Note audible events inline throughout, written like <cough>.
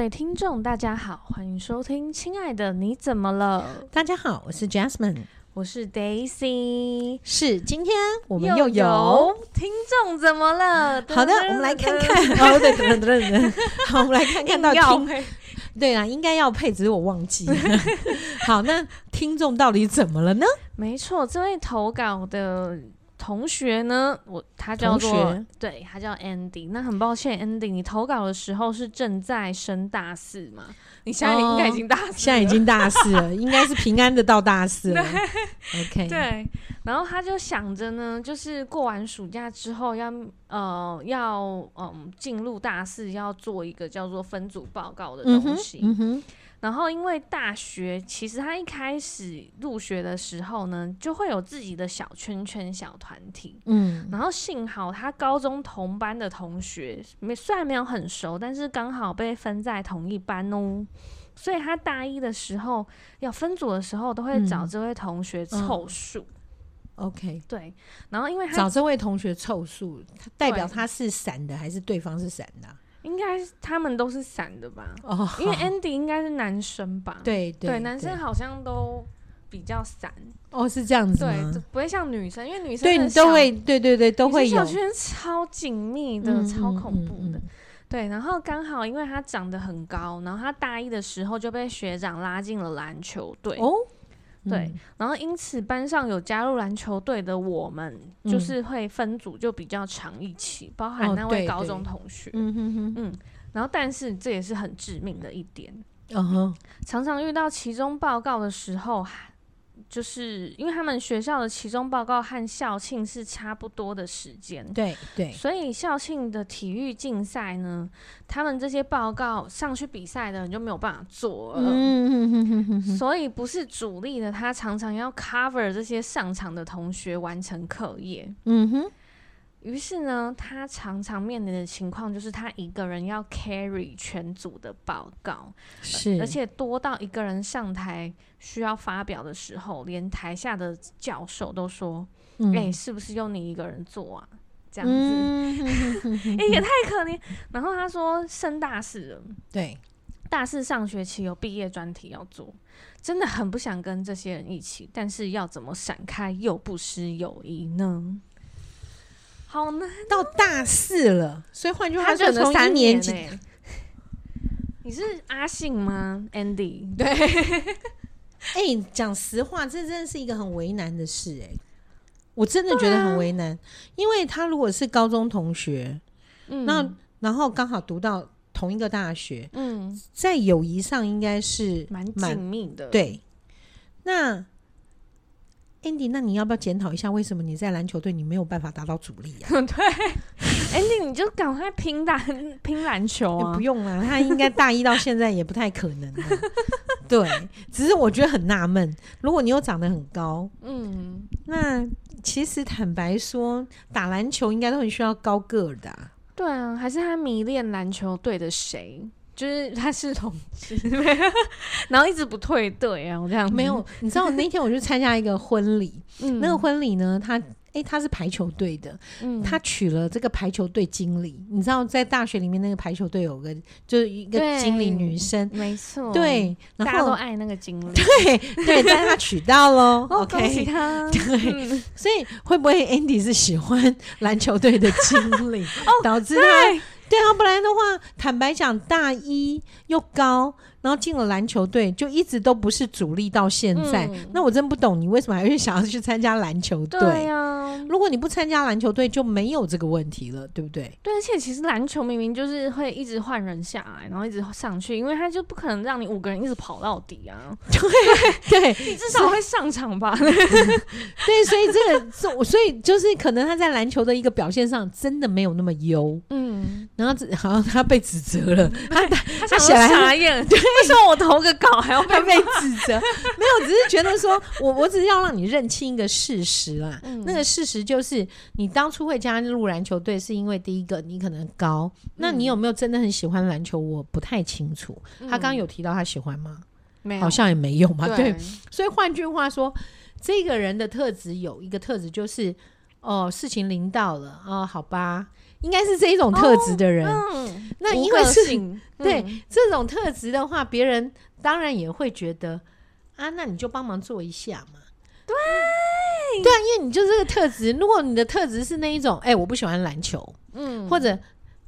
位听众，大家好，欢迎收听《亲爱的你怎么了》。大家好，我是 Jasmine，我是 Daisy。是今天我们又有，听众怎么了？好的，我们来看看。<laughs> 哦，对对对对，好，我们来看看到听。对啊，应该要配，只是我忘记了。<laughs> 好，那听众到底怎么了呢？没错，这位投稿的。同学呢？我他叫做学对，他叫 Andy。那很抱歉，Andy，你投稿的时候是正在升大四嘛？你现在应该已经大四了，哦，现在已经大四了，<laughs> 应该是平安的到大四了。OK，对。然后他就想着呢，就是过完暑假之后要呃要嗯进入大四，要做一个叫做分组报告的东西。嗯哼。嗯然后，因为大学其实他一开始入学的时候呢，就会有自己的小圈圈、小团体。嗯，然后幸好他高中同班的同学没虽然没有很熟，但是刚好被分在同一班哦，所以他大一的时候要分组的时候，都会找这位同学凑数。嗯、OK，对。然后因为他找这位同学凑数，代表他是散的还是对方是散的？应该他们都是散的吧？哦，因为 Andy 应该是男生吧？对对，对，男生好像都比较散。哦，是这样子？对，不会像女生，因为女生对都会，对对对，都会有。小圈超紧密的，超恐怖的。对，然后刚好因为他长得很高，然后他大一的时候就被学长拉进了篮球队。哦。对，然后因此班上有加入篮球队的我们，就是会分组就比较长一起，包含那位高中同学。嗯哼哼，嗯，然后但是这也是很致命的一点。嗯哼，常常遇到期中报告的时候。就是因为他们学校的期中报告和校庆是差不多的时间，对对，所以校庆的体育竞赛呢，他们这些报告上去比赛的人就没有办法做了，嗯，所以不是主力的，他常常要 cover 这些上场的同学完成课业，嗯哼。于是呢，他常常面临的情况就是他一个人要 carry 全组的报告，是，而且多到一个人上台需要发表的时候，连台下的教授都说：“哎、嗯欸，是不是用你一个人做啊？”这样子，哎、嗯欸，也太可怜。然后他说升大四了，对，大四上学期有毕业专题要做，真的很不想跟这些人一起，但是要怎么闪开又不失友谊呢？好难，到大四了，所以换句话说，从三年级，你是阿信吗？Andy，对，哎、欸，讲实话，这真的是一个很为难的事、欸，哎，我真的觉得很为难，啊、因为他如果是高中同学，嗯，那然后刚好读到同一个大学，嗯，在友谊上应该是蛮紧密的，对，那。Andy，那你要不要检讨一下，为什么你在篮球队你没有办法达到主力啊？<laughs> 对，Andy，你就赶快拼打拼篮球啊！不用啦，他应该大一到现在也不太可能。对，只是我觉得很纳闷，如果你又长得很高，嗯，那其实坦白说，打篮球应该都很需要高个的啊。对啊，还是他迷恋篮球队的谁？就是他是同志，<laughs> 然后一直不退队啊，我这样。没有。你知道那天我去参加一个婚礼，嗯、那个婚礼呢，他哎、欸、他是排球队的，嗯、他娶了这个排球队经理。你知道在大学里面那个排球队有个就是一个经理女生，没错，对，然后大家都爱那个经理，对对，但是他娶到喽，<laughs> OK，恭喜他，对，嗯、所以会不会 Andy 是喜欢篮球队的经理，<laughs> 哦、导致他？对啊，不然的话，坦白讲，大一又高。然后进了篮球队，就一直都不是主力到现在。嗯、那我真不懂你为什么还会想要去参加篮球队？对呀、啊，如果你不参加篮球队，就没有这个问题了，对不对？对，而且其实篮球明明就是会一直换人下来，然后一直上去，因为他就不可能让你五个人一直跑到底啊。对 <laughs> 对，<laughs> 你至少会上场吧？<laughs> 对，所以这个，所以就是可能他在篮球的一个表现上真的没有那么优。嗯，然后好像他被指责了，他他他想傻眼。对。为什么我投个稿还要被被指责？<laughs> 没有，只是觉得说我我只是要让你认清一个事实啦。嗯、那个事实就是，你当初会加入篮球队，是因为第一个你可能高。嗯、那你有没有真的很喜欢篮球？我不太清楚。嗯、他刚刚有提到他喜欢吗？没有，好像也没有嘛。对，对，所以换句话说，这个人的特质有一个特质就是，哦，事情临到了，哦，好吧。应该是这一种特质的人。哦嗯、那因为是、<laughs> 嗯、对这种特质的话，别人当然也会觉得啊，那你就帮忙做一下嘛。对，对啊，因为你就这个特质。如果你的特质是那一种，哎、欸，我不喜欢篮球，嗯，或者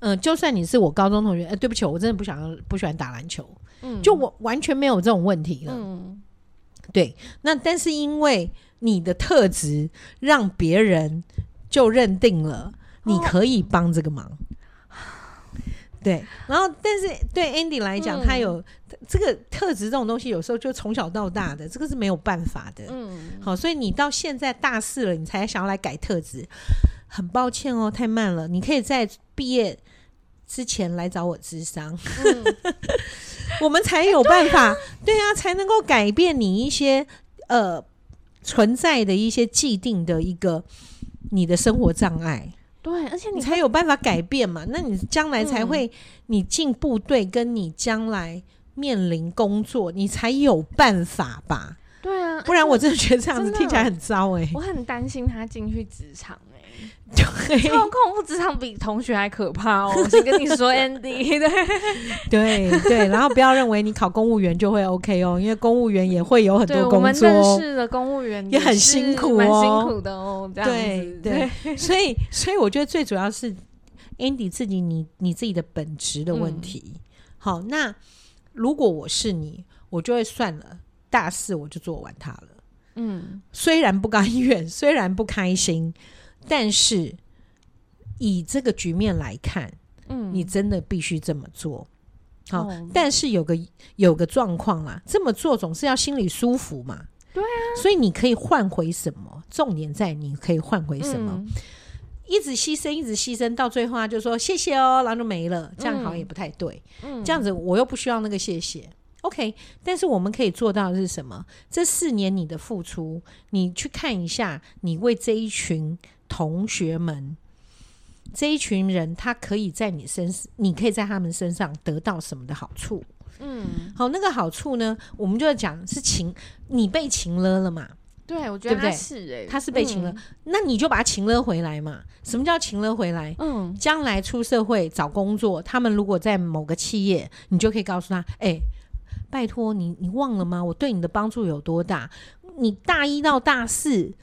嗯、呃，就算你是我高中同学，哎、欸，对不起，我真的不想要不喜欢打篮球，嗯，就我完全没有这种问题了。嗯，对，那但是因为你的特质，让别人就认定了你可以帮这个忙。哦、<sighs> 对，然后但是对 Andy 来讲，嗯、他有这个特质，这种东西有时候就从小到大的，这个是没有办法的。嗯，好，所以你到现在大四了，你才想要来改特质，很抱歉哦，太慢了。你可以在毕业之前来找我咨商，嗯、<laughs> 我们才有办法，欸、对啊，对啊，才能够改变你一些呃。存在的一些既定的一个你的生活障碍，对，而且你，你才有办法改变嘛。那你将来才会，你进部队跟你将来面临工作，你才有办法吧？对啊，不然我真的觉得这样子听起来很糟哎、欸。我很担心他进去职场。操控不职场比同学还可怕哦！我先跟你说，<laughs> Andy，对对对，然后不要认为你考公务员就会 OK 哦，因为公务员也会有很多工作，我们认识的公务员也很辛苦哦，蛮辛苦的哦。这样对对，对所以所以我觉得最主要是 Andy 自己你你自己的本职的问题。嗯、好，那如果我是你，我就会算了，大四我就做完它了。嗯，虽然不甘愿，虽然不开心。但是以这个局面来看，嗯，你真的必须这么做。好，哦、但是有个有个状况啦，这么做总是要心里舒服嘛。对啊，所以你可以换回什么？重点在你可以换回什么？嗯、一直牺牲，一直牺牲，到最后他就说谢谢哦，然后就没了。这样好像也不太对。嗯，这样子我又不需要那个谢谢。OK，但是我们可以做到的是什么？这四年你的付出，你去看一下，你为这一群。同学们，这一群人，他可以在你身上，你可以在他们身上得到什么的好处？嗯，好，那个好处呢，我们就要讲是情，你被情勒了嘛？对，我觉得他是哎、欸，他是被情勒，嗯、那你就把他情勒回来嘛？什么叫情勒回来？嗯，将来出社会找工作，他们如果在某个企业，你就可以告诉他，哎、欸，拜托你，你忘了吗？我对你的帮助有多大？你大一到大四。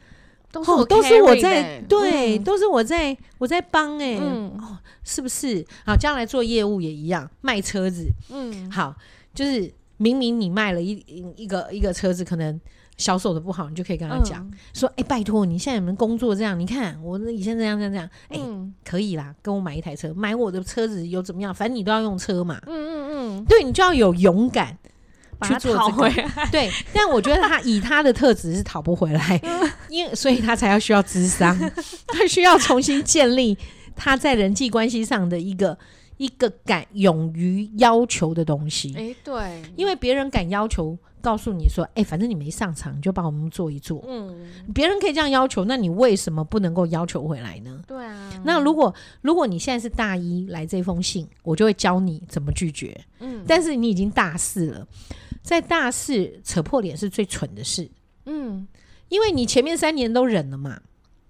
都是我、欸、都是我在对，嗯、都是我在我在帮哎、欸，嗯、哦，是不是？好，将来做业务也一样，卖车子，嗯，好，就是明明你卖了一一个一个车子，可能销售的不好，你就可以跟他讲、嗯、说，哎、欸，拜托，你现在有没有工作这样？你看我以前这样这样这样，哎、可以啦，跟我买一台车，买我的车子又怎么样？反正你都要用车嘛，嗯嗯嗯，对，你就要有勇敢。去做这个，<laughs> 对，但我觉得他以他的特质是讨不回来，<laughs> 因为所以他才要需要智商，他需要重新建立他在人际关系上的一个一个敢勇于要求的东西。哎，对，因为别人敢要求，告诉你说，哎，反正你没上场，你就帮我们做一做。嗯，别人可以这样要求，那你为什么不能够要求回来呢？对啊。那如果如果你现在是大一来这封信，我就会教你怎么拒绝。嗯，但是你已经大四了。在大四扯破脸是最蠢的事，嗯，因为你前面三年都忍了嘛，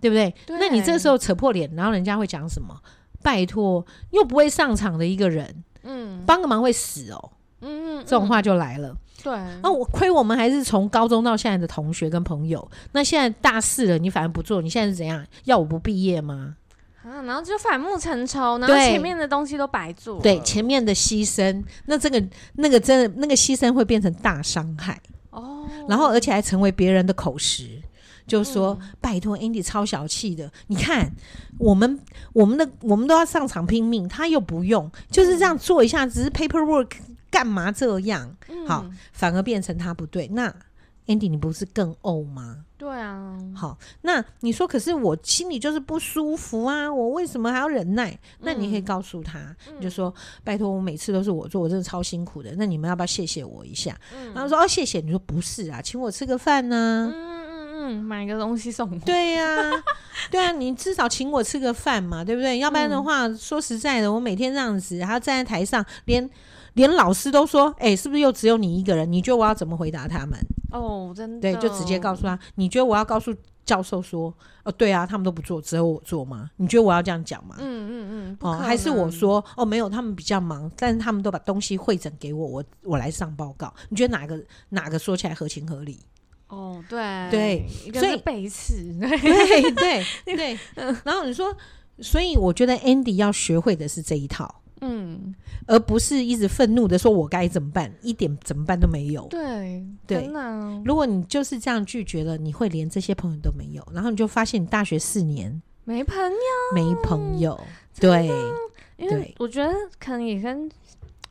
对不对？对，那你这时候扯破脸，然后人家会讲什么？拜托，又不会上场的一个人，嗯，帮个忙会死哦，嗯，这种话就来了。对，那我亏我们还是从高中到现在的同学跟朋友，那现在大四了，你反而不做，你现在是怎样？要我不毕业吗？啊，然后就反目成仇，然后前面的东西都白做。对，前面的牺牲，那这个那个真的那个牺牲会变成大伤害哦。然后而且还成为别人的口实，就是说、嗯、拜托，Andy 超小气的。你看，我们我们的我们都要上场拼命，他又不用，就是这样做一下，只是 paperwork 干嘛这样？嗯、好，反而变成他不对。那 Andy，你不是更怄吗？对啊，好，那你说，可是我心里就是不舒服啊，我为什么还要忍耐？嗯、那你可以告诉他，嗯、你就说，拜托，我每次都是我做，我真的超辛苦的，那你们要不要谢谢我一下？嗯、然后说哦，谢谢。你说不是啊，请我吃个饭呢、啊？嗯嗯嗯，买个东西送我。对呀、啊，<laughs> 对啊，你至少请我吃个饭嘛，对不对？要不然的话，嗯、说实在的，我每天这样子，还要站在台上，连连老师都说，哎、欸，是不是又只有你一个人？你觉得我要怎么回答他们？哦，真的，对，就直接告诉他，你觉得我要告诉教授说：“哦，对啊，他们都不做，只有我做吗？你觉得我要这样讲吗？”嗯嗯嗯，哦，还是我说：“哦，没有，他们比较忙，但是他们都把东西会诊给我，我我来上报告。”你觉得哪个哪个说起来合情合理？哦，对对，所以背刺，对对 <laughs> 对。然后你说，所以我觉得 Andy 要学会的是这一套。嗯，而不是一直愤怒的说“我该怎么办”，一点怎么办都没有。对对，如果你就是这样拒绝了，你会连这些朋友都没有，然后你就发现你大学四年没朋友，没朋友。对，因为我觉得可能也跟。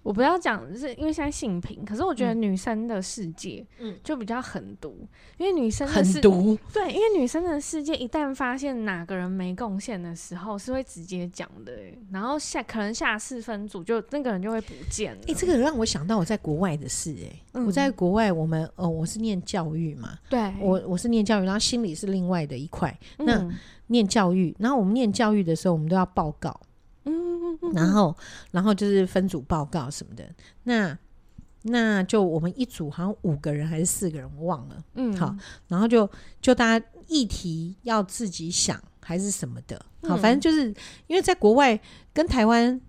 我不要讲，是因为现在性平，可是我觉得女生的世界，嗯，就比较狠毒，因为女生的狠毒，对，因为女生的世界一旦发现哪个人没贡献的时候，是会直接讲的，然后下可能下四分组就那个人就会不见了。哎、欸，这个让我想到我在国外的事，哎、嗯，我在国外，我们呃，我是念教育嘛，对，我我是念教育，然后心理是另外的一块，那念教育，然后我们念教育的时候，我们都要报告。然后，然后就是分组报告什么的。那那就我们一组好像五个人还是四个人，我忘了。嗯，好，然后就就大家议题要自己想还是什么的。好，反正就是因为在国外跟台湾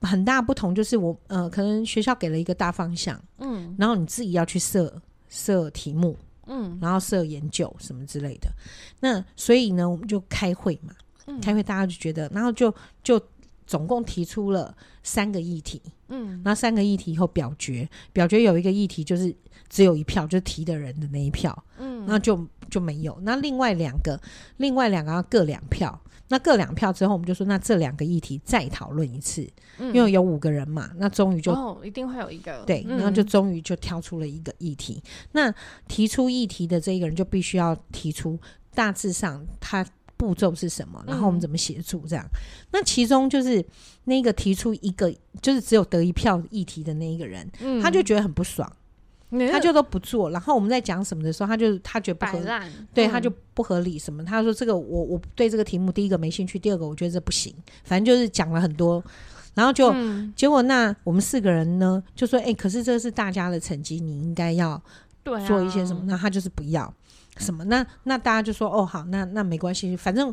很大不同，就是我呃，可能学校给了一个大方向，嗯，然后你自己要去设设题目，嗯，然后设研究什么之类的。那所以呢，我们就开会嘛，嗯开会大家就觉得，然后就就。总共提出了三个议题，嗯，那三个议题以后表决，表决有一个议题就是只有一票，就是提的人的那一票，嗯，那就就没有。那另外两个，另外两个要各两票，那各两票之后，我们就说那这两个议题再讨论一次，嗯，因为有五个人嘛，那终于就哦，一定会有一个。对，然后就终于就挑出了一个议题。嗯，那提出议题的这一个人就必须要提出大致上他。步骤是什么？然后我们怎么协助？这样、嗯，那其中就是那个提出一个，就是只有得一票议题的那一个人，嗯、他就觉得很不爽，嗯、他就都不做。然后我们在讲什么的时候，他就他觉得不合理，对、嗯、他就不合理什么？他说这个我我对这个题目第一个没兴趣，第二个我觉得这不行，反正就是讲了很多。然后就、嗯、结果那我们四个人呢就说：“哎、欸，可是这是大家的成绩，你应该要做一些什么？”那、啊、他就是不要。什么？那那大家就说哦好，那那没关系，反正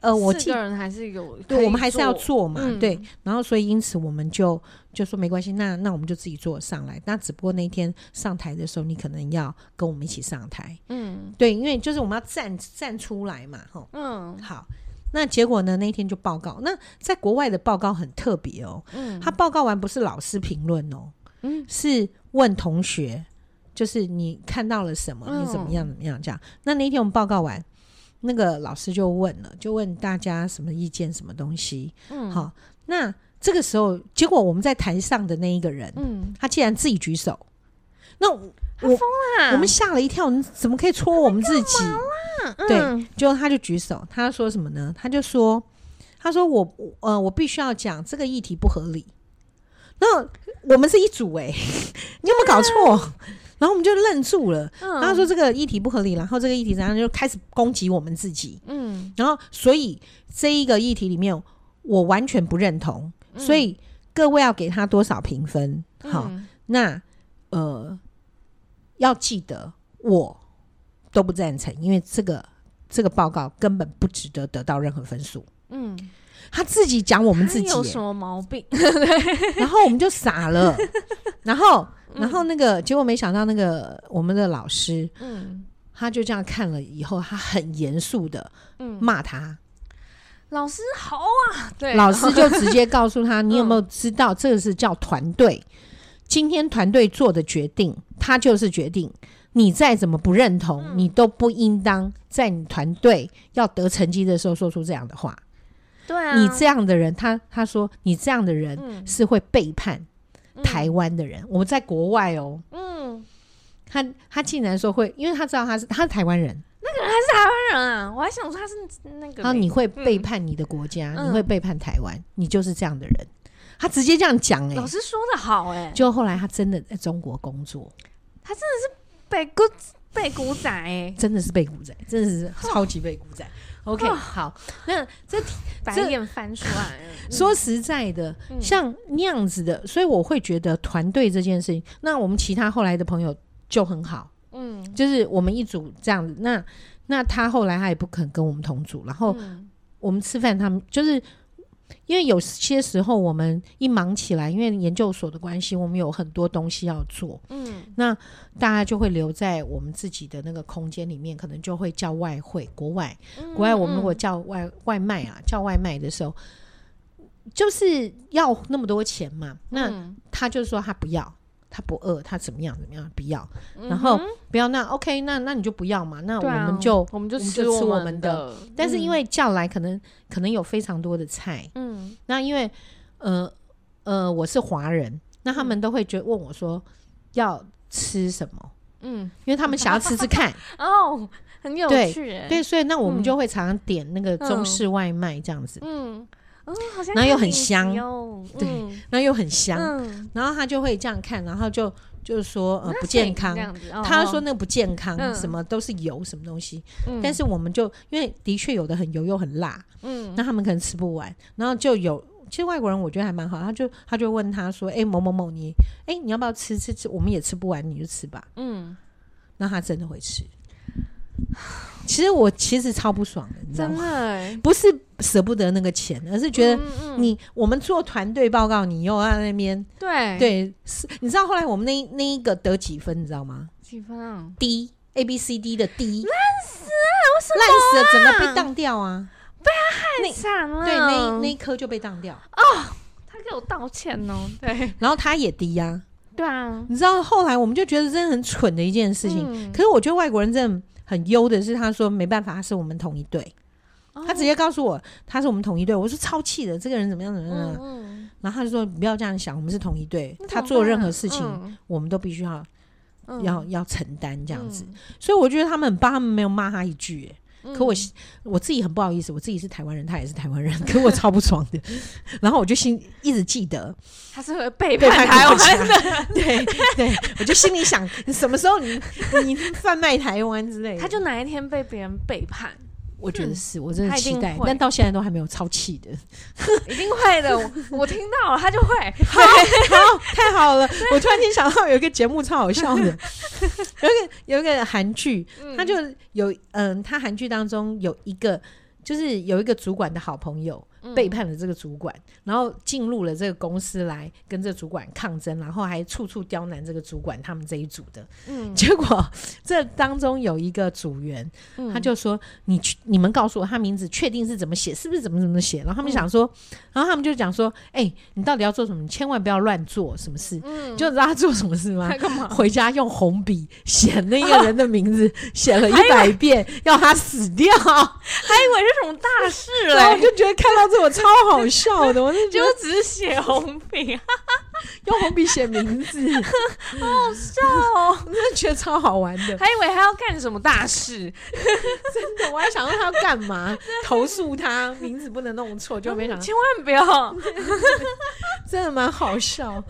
呃，我四个人还是有，对，我们还是要做嘛，嗯、对。然后所以因此我们就就说没关系，那那我们就自己做上来。那只不过那天上台的时候，你可能要跟我们一起上台，嗯，对，因为就是我们要站站出来嘛，哈，嗯，好。那结果呢？那天就报告。那在国外的报告很特别哦，嗯，他报告完不是老师评论哦，嗯，是问同学。就是你看到了什么？你怎么样？怎么样？这样。那那天我们报告完，那个老师就问了，就问大家什么意见？什么东西？嗯，好。那这个时候，结果我们在台上的那一个人，嗯，他竟然自己举手。那我疯了，我们吓了一跳，你怎么可以戳我们自己？对，结果他就举手，他说什么呢？他就说：“他说我呃，我必须要讲这个议题不合理。”那我们是一组哎，<laughs> 你有没有搞错？<laughs> 然后我们就愣住了，嗯、然后说这个议题不合理，然后这个议题然后就开始攻击我们自己，嗯，然后所以这一个议题里面我完全不认同，嗯、所以各位要给他多少评分？好，嗯、那呃要记得我都不赞成，因为这个这个报告根本不值得得到任何分数，嗯，他自己讲我们自己有什么毛病，<laughs> 然后我们就傻了，<laughs> 然后。然后那个结果没想到，那个我们的老师，嗯，他就这样看了以后，他很严肃的，嗯，骂他。老师好啊，对，老师就直接告诉他：“ <laughs> 你有没有知道，这个是叫团队？今天团队做的决定，他就是决定。你再怎么不认同，你都不应当在你团队要得成绩的时候说出这样的话。对啊，你这样的人，他他说你这样的人是会背叛。”台湾的人，嗯、我们在国外哦。嗯，他他竟然说会，因为他知道他是他是台湾人，那个人还是台湾人啊！我还想说他是那个。然后你会背叛你的国家，嗯、你会背叛台湾，你就是这样的人。他直接这样讲哎、欸，老师说的好哎、欸。就后来他真的在中国工作，他真的是背骨背骨仔真的是被古仔，真的是超级被古仔。OK，好，那这 <laughs> 白眼翻出来。<laughs> 说实在的，像那样子的，所以我会觉得团队这件事情，那我们其他后来的朋友就很好，嗯，就是我们一组这样子。那那他后来他也不肯跟我们同组，然后我们吃饭，他们就是因为有些时候我们一忙起来，因为研究所的关系，我们有很多东西要做，嗯，那大家就会留在我们自己的那个空间里面，可能就会叫外汇，国外，国外我们如果叫外外卖啊，叫外卖的时候，就是要那么多钱嘛，那他就说他不要。他不饿，他怎么样怎么样不要，然后不要那 OK，那那你就不要嘛，那我们就、啊、我们就吃我们的。但是因为叫来可能可能有非常多的菜，嗯，那因为呃呃我是华人，那他们都会觉得问我说要吃什么，嗯，因为他们想要吃吃看 <laughs> 哦，很有趣对，对，所以那我们就会常常点那个中式外卖这样子，嗯。嗯嗯，好像然后又很香，嗯、对，然后又很香，嗯、然后他就会这样看，然后就就是说呃不健康，哦、他说那个不健康，嗯、什么都是油什么东西，嗯、但是我们就因为的确有的很油又很辣，嗯，那他们可能吃不完，然后就有其实外国人我觉得还蛮好，他就他就问他说，哎某某某你哎你要不要吃？吃吃，我们也吃不完，你就吃吧，嗯，那他真的会吃。<sighs> 其实我其实超不爽的，你知道吗？欸、不是舍不得那个钱，而是觉得你、嗯嗯、我们做团队报告，你又在那边对对，是你知道后来我们那那一个得几分，你知道吗？几分啊？D A B C D 的 D，烂死了！为什么、啊？烂死了，整个被当掉啊！被他害惨了。对，那那一科就被当掉哦。他给我道歉哦。对，然后他也低呀、啊。对啊，你知道后来我们就觉得真的很蠢的一件事情。嗯、可是我觉得外国人真的。很优的是，他说没办法，他是我们同一队。哦、他直接告诉我他是我们同一队。我说超气的，这个人怎么样怎么样？嗯嗯、然后他就说你不要这样想，我们是同一队。他做任何事情，嗯、我们都必须要、嗯、要要承担这样子。嗯、所以我觉得他们很棒，他们没有骂他一句。可我我自己很不好意思，我自己是台湾人，他也是台湾人，<laughs> 可我超不爽的。然后我就心一直记得他是会背叛台湾的，<laughs> 对对，我就心里想，什么时候你你贩卖台湾之类的，他就哪一天被别人背叛。我觉得是，我真的期待，但到现在都还没有超气的，<laughs> 一定会的。我听到了，他就会，<laughs> 好，好，太好了。我突然间想到有一个节目超好笑的，<laughs> 有一个有一个韩剧，他就有嗯，他韩剧当中有一个，就是有一个主管的好朋友。背叛了这个主管，然后进入了这个公司来跟这个主管抗争，然后还处处刁难这个主管他们这一组的。嗯，结果这当中有一个组员，他就说：“你去，你们告诉我他名字确定是怎么写，是不是怎么怎么写？”然后他们想说，然后他们就讲说：“哎，你到底要做什么？你千万不要乱做什么事。”嗯，就知道他做什么事吗？干嘛？回家用红笔写那个人的名字，写了一百遍，要他死掉，还以为是什么大事嘞。然后我就觉得看到。我超好笑的，<laughs> 我就觉得。只是写红笔，<laughs> 用红笔写名字，<laughs> 好好笑哦！我真的觉得超好玩的，还以为他要干什么大事，真的，我还想说他要干嘛，投诉他名字不能弄错，就没想到。千万不要，真的蛮好笑。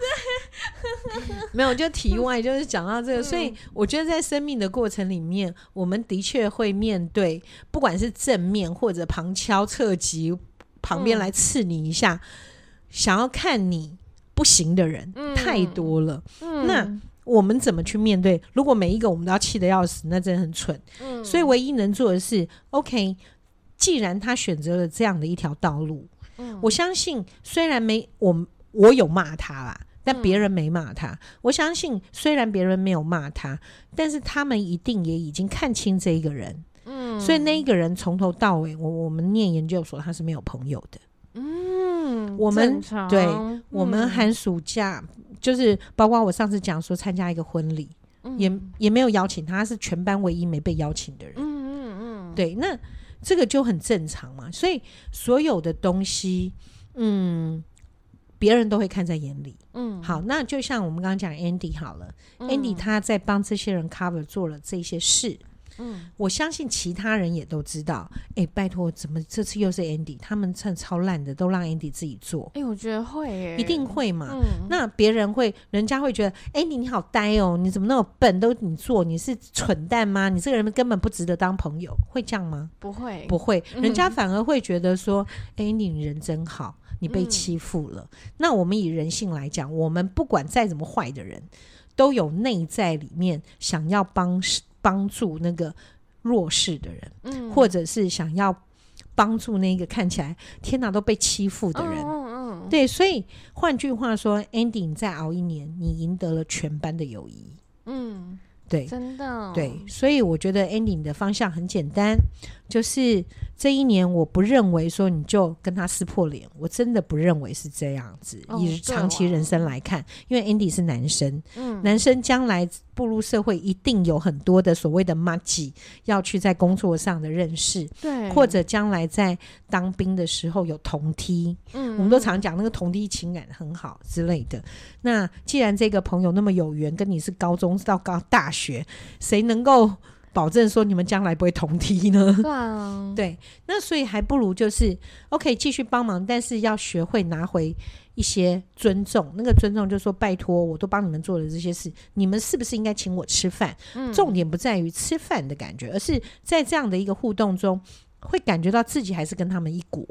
没有，就题外就是讲到这个，所以我觉得在生命的过程里面，我们的确会面对，不管是正面或者旁敲侧击。旁边来刺你一下，嗯、想要看你不行的人、嗯、太多了。嗯、那我们怎么去面对？如果每一个我们都要气得要死，那真的很蠢。嗯、所以唯一能做的是，OK，既然他选择了这样的一条道路，嗯、我相信虽然没我我有骂他啦，但别人没骂他。嗯、我相信虽然别人没有骂他，但是他们一定也已经看清这一个人。嗯，所以那一个人从头到尾，我我们念研究所，他是没有朋友的。嗯，我们对，嗯、我们寒暑假就是包括我上次讲说参加一个婚礼，嗯、也也没有邀请他，他是全班唯一没被邀请的人。嗯嗯嗯，对，那这个就很正常嘛。所以所有的东西，嗯，别人都会看在眼里。嗯，好，那就像我们刚刚讲 Andy 好了、嗯、，Andy 他在帮这些人 cover 做了这些事。嗯，我相信其他人也都知道。哎、欸，拜托，怎么这次又是 Andy？他们趁超烂的，都让 Andy 自己做。哎、欸，我觉得会、欸，一定会嘛。嗯、那别人会，人家会觉得，Andy 你好呆哦，你怎么那么笨？都你做，你是蠢蛋吗？你这个人根本不值得当朋友，会这样吗？不会，不会。人家反而会觉得说，Andy 你人真好，你被欺负了。嗯、那我们以人性来讲，我们不管再怎么坏的人，都有内在里面想要帮帮助那个弱势的人，嗯，或者是想要帮助那个看起来天哪都被欺负的人，嗯嗯，对，所以换句话说，Andy，你再熬一年，你赢得了全班的友谊，嗯，对，真的，对，所以我觉得 Andy 你的方向很简单，就是。这一年，我不认为说你就跟他撕破脸，我真的不认为是这样子。哦、以长期人生来看，因为 Andy 是男生，嗯，男生将来步入社会，一定有很多的所谓的麻吉要去在工作上的认识，对，或者将来在当兵的时候有同梯，嗯，我们都常讲那个同梯情感很好之类的。那既然这个朋友那么有缘，跟你是高中到高大学，谁能够？保证说你们将来不会同梯呢？对啊，<laughs> 对，那所以还不如就是 OK 继续帮忙，但是要学会拿回一些尊重。那个尊重就是说，拜托，我都帮你们做了这些事，你们是不是应该请我吃饭？嗯，重点不在于吃饭的感觉，而是在这样的一个互动中，会感觉到自己还是跟他们一国。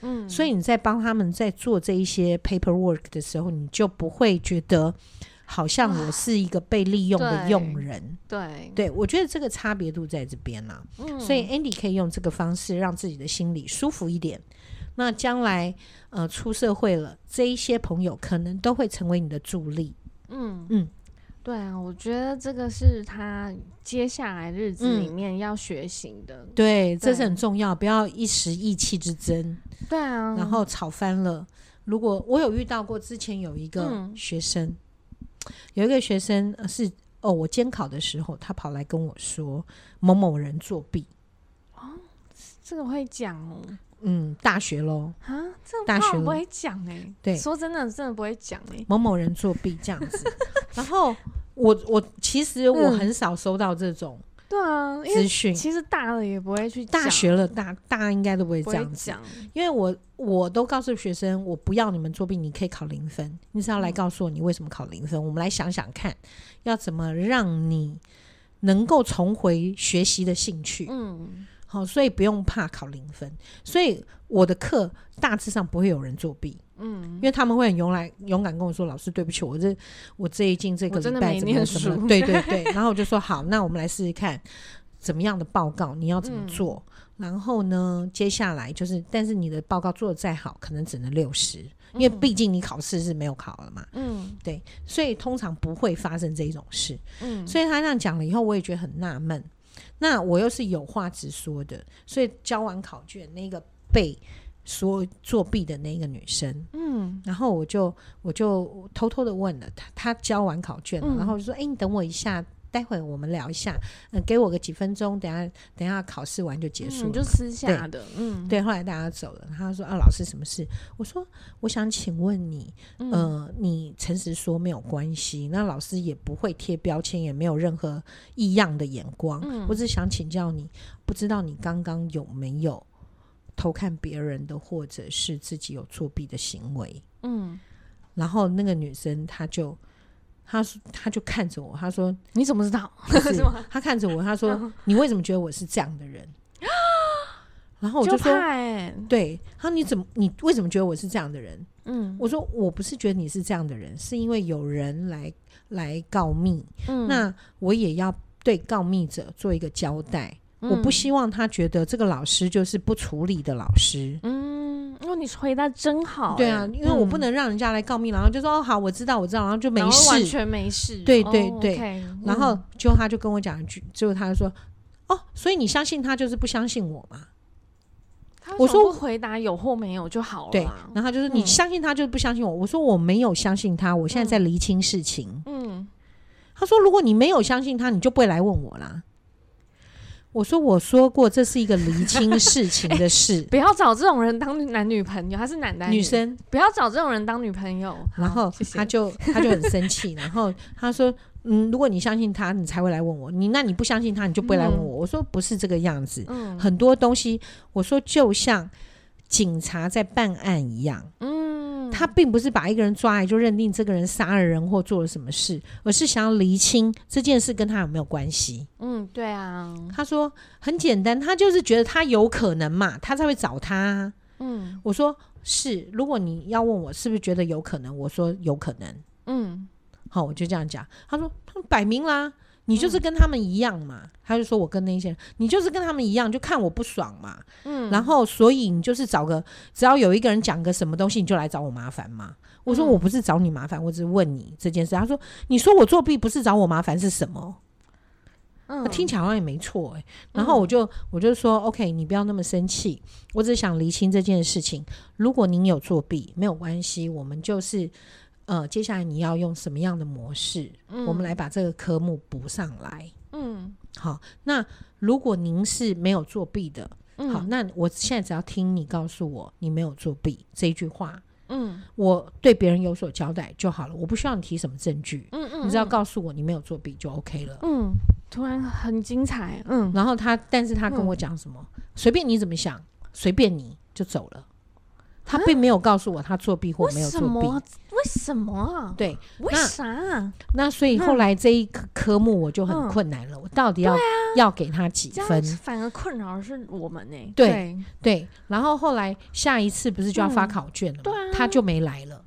嗯，所以你在帮他们在做这一些 paperwork 的时候，你就不会觉得。好像我是一个被利用的佣人，对对，我觉得这个差别度在这边啦。嗯，所以 Andy 可以用这个方式让自己的心里舒服一点。那将来呃出社会了，这一些朋友可能都会成为你的助力。嗯嗯，对啊，我觉得这个是他接下来日子里面要学习的。嗯，对，这是很重要，不要一时意气之争。对啊，然后吵翻了。如果我有遇到过，之前有一个学生。嗯有一个学生是哦，我监考的时候，他跑来跟我说某某人作弊。哦，这个会讲哦。嗯，大学喽啊，这个大学不会讲哎。对，说真的，真的不会讲哎。某某人作弊这样子，<laughs> 然后我我其实我很少收到这种。对啊，资讯。其实大了也不会去，大学了大大应该都不会这样讲，因为我我都告诉学生，我不要你们作弊，你可以考零分，你只要来告诉我你为什么考零分，嗯、我们来想想看，要怎么让你能够重回学习的兴趣。嗯，好，所以不用怕考零分，所以我的课大致上不会有人作弊。嗯，因为他们会很勇来勇敢跟我说：“老师，对不起，我这我这一进这个礼拜怎么怎么怎么，对对对。<laughs> ”然后我就说：“好，那我们来试试看怎么样的报告你要怎么做。嗯、然后呢，接下来就是，但是你的报告做的再好，可能只能六十，因为毕竟你考试是没有考了嘛。嗯，对，所以通常不会发生这种事。嗯，所以他这样讲了以后，我也觉得很纳闷。那我又是有话直说的，所以交完考卷那个被。说作弊的那个女生，嗯，然后我就我就偷偷的问了她，她交完考卷了，嗯、然后就说：“哎、欸，你等我一下，待会我们聊一下，嗯，给我个几分钟，等下等下考试完就结束了。嗯”就私下的，嗯，对。后来大家走了，他说：“啊，老师，什么事？”我说：“我想请问你，呃，你诚实说没有关系，那老师也不会贴标签，也没有任何异样的眼光。嗯、我只想请教你，不知道你刚刚有没有？”偷看别人的，或者是自己有作弊的行为，嗯，然后那个女生她就，她说，他就看着我，他说：“你怎么知道？”是 <laughs> 她看着我，他说：“你为什么觉得我是这样的人？”然后我就说：“对。”他说：“你怎么？你为什么觉得我是这样的人？”嗯，我说：“我不是觉得你是这样的人，是因为有人来来告密，嗯，那我也要对告密者做一个交代。”我不希望他觉得这个老师就是不处理的老师。嗯，哦，你回答真好。对啊，因为我不能让人家来告密，然后就说哦好，我知道，我知道，然后就没事，完全没事。对对对。然后就他就跟我讲一句，最后他就说哦，所以你相信他就是不相信我嘛？我说回答有或没有就好了。对，然后他就是你相信他就是不相信我。我说我没有相信他，我现在在厘清事情。嗯，他说如果你没有相信他，你就不会来问我啦。我说我说过，这是一个厘清事情的事，<laughs> 不要找这种人当男女朋友，他是男男女生，不要找这种人当女朋友。然后他就他就很生气，然后他说：“嗯，如果你相信他，你才会来问我。你那你不相信他，你就不会来问我。”我说：“不是这个样子，很多东西，我说就像警察在办案一样。”嗯。他并不是把一个人抓来就认定这个人杀了人或做了什么事，而是想要厘清这件事跟他有没有关系。嗯，对啊。他说很简单，他就是觉得他有可能嘛，他才会找他。嗯，我说是。如果你要问我是不是觉得有可能，我说有可能。嗯，好，我就这样讲。他说他摆明啦，你就是跟他们一样嘛。嗯、他就说我跟那些人，你就是跟他们一样，就看我不爽嘛。嗯，然后所以你就是找个，只要有一个人讲个什么东西，你就来找我麻烦嘛。我说我不是找你麻烦，我只是问你这件事。他说你说我作弊不是找我麻烦是什么？嗯，听起来好像也没错哎、欸。然后我就我就说 OK，你不要那么生气，我只想厘清这件事情。如果您有作弊，没有关系，我们就是。呃，接下来你要用什么样的模式？嗯，我们来把这个科目补上来。嗯，好。那如果您是没有作弊的，嗯，好，那我现在只要听你告诉我你没有作弊这一句话，嗯，我对别人有所交代就好了，我不需要你提什么证据。嗯嗯，你只要告诉我你没有作弊就 OK 了。嗯，突然很精彩。嗯，然后他，但是他跟我讲什么？随便你怎么想，随便你就走了。他并没有告诉我他作弊或没有作弊，为什么啊？对，为啥？那所以后来这一科科目我就很困难了，我到底要要给他几分？反而困扰的是我们呢。对对，然后后来下一次不是就要发考卷了吗？他就没来了，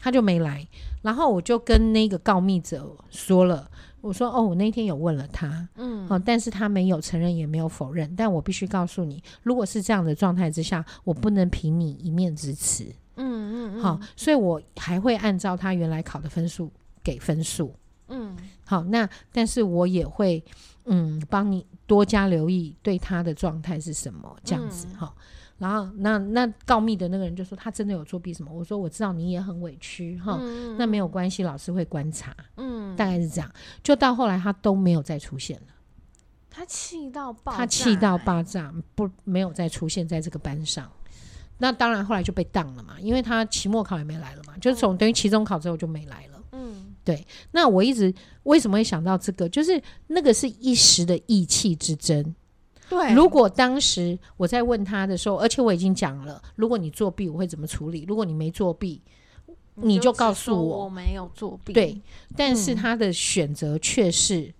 他就没来，然后我就跟那个告密者说了。我说哦，我那天有问了他，嗯，好，但是他没有承认，也没有否认。但我必须告诉你，如果是这样的状态之下，我不能凭你一面之词，嗯嗯，好，所以我还会按照他原来考的分数给分数，嗯，好，那但是我也会嗯帮你多加留意对他的状态是什么，这样子哈。嗯然后那那告密的那个人就说他真的有作弊什么？我说我知道你也很委屈哈，嗯、那没有关系，老师会观察，嗯，大概是这样。就到后来他都没有再出现了，他气到爆炸，他气到爆炸，不没有再出现在这个班上。那当然后来就被当了嘛，因为他期末考也没来了嘛，就是从等于期中考之后就没来了。嗯，对。那我一直为什么会想到这个？就是那个是一时的意气之争。对，如果当时我在问他的时候，而且我已经讲了，如果你作弊，我会怎么处理？如果你没作弊，你就告诉我，我没有作弊。对，但是他的选择却是，嗯、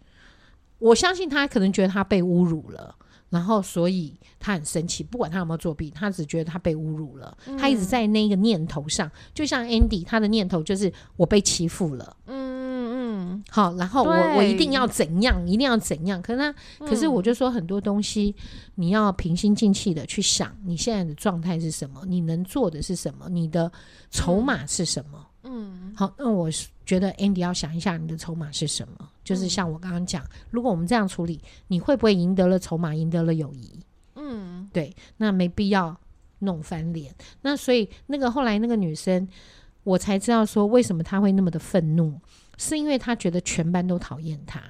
我相信他可能觉得他被侮辱了，然后所以他很生气，不管他有没有作弊，他只觉得他被侮辱了，嗯、他一直在那个念头上，就像 Andy，他的念头就是我被欺负了。嗯。好，然后我我一定要怎样，一定要怎样。可是呢，嗯、可是我就说很多东西，你要平心静气的去想，你现在的状态是什么？你能做的是什么？你的筹码是什么？嗯，好，那我觉得 Andy 要想一下，你的筹码是什么？就是像我刚刚讲，如果我们这样处理，你会不会赢得了筹码，赢得了友谊？嗯，对，那没必要弄翻脸。那所以那个后来那个女生，我才知道说为什么她会那么的愤怒。是因为他觉得全班都讨厌他，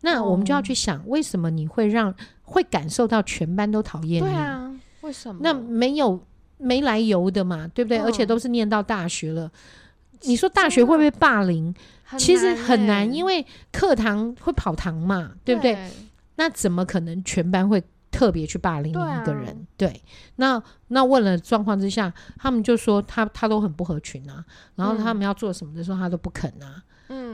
那我们就要去想，为什么你会让会感受到全班都讨厌你？对啊，为什么？那没有没来由的嘛，对不对？而且都是念到大学了，你说大学会不会霸凌？其实很难，因为课堂会跑堂嘛，对不对？那怎么可能全班会特别去霸凌你一个人？对，那那问了状况之下，他们就说他他都很不合群啊，然后他们要做什么的时候，他都不肯啊。嗯，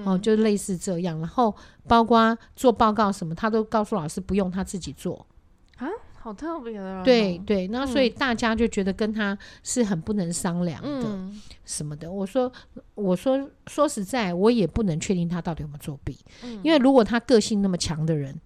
哦，就类似这样，然后包括做报告什么，他都告诉老师不用他自己做啊，好特别的。对对，那所以大家就觉得跟他是很不能商量的，什么的。嗯、我说我说说实在，我也不能确定他到底有没有作弊，嗯、因为如果他个性那么强的人，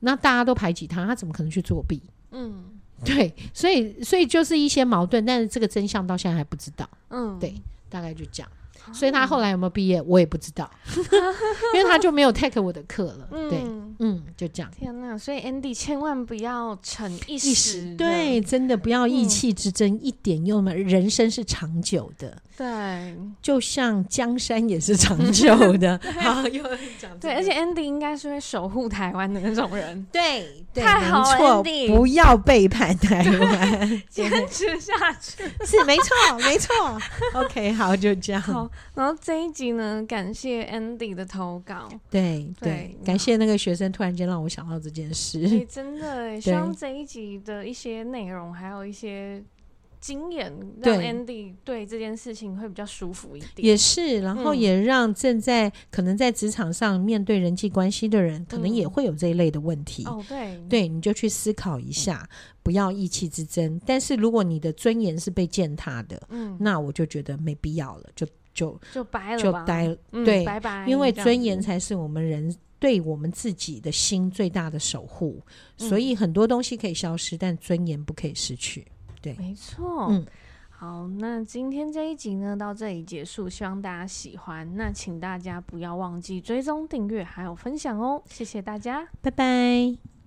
那大家都排挤他，他怎么可能去作弊？嗯，对，所以所以就是一些矛盾，但是这个真相到现在还不知道。嗯，对，大概就这样。所以他后来有没有毕业，我也不知道，<laughs> 因为他就没有 take 我的课了。对，嗯，就这样。天哪！所以 Andy 千万不要逞一时，对，真的不要意气之争，一点用没有。人生是长久的，对，就像江山也是长久的。<laughs> 好，又讲对，而且 Andy 应该是会守护台湾的那种人。对，太好了，Andy，不要背叛台湾，<laughs> 坚持下去。是，没错，没错。OK，好，就这样。然后这一集呢，感谢 Andy 的投稿。对对，感谢那个学生突然间让我想到这件事。<laughs> 真的，希望这一集的一些内容，还有一些经验，让 Andy 对这件事情会比较舒服一点。也是，然后也让正在可能在职场上面对人际关系的人，可能也会有这一类的问题。哦，对，对，你就去思考一下，不要意气之争。但是如果你的尊严是被践踏的，嗯，那我就觉得没必要了，就。就就掰了，就呆了，对，拜拜。因为尊严才是我们人对我们自己的心最大的守护。嗯、所以很多东西可以消失，但尊严不可以失去。对，没错。嗯。好，那今天这一集呢，到这里结束，希望大家喜欢。那请大家不要忘记追踪、订阅还有分享哦，谢谢大家，拜拜。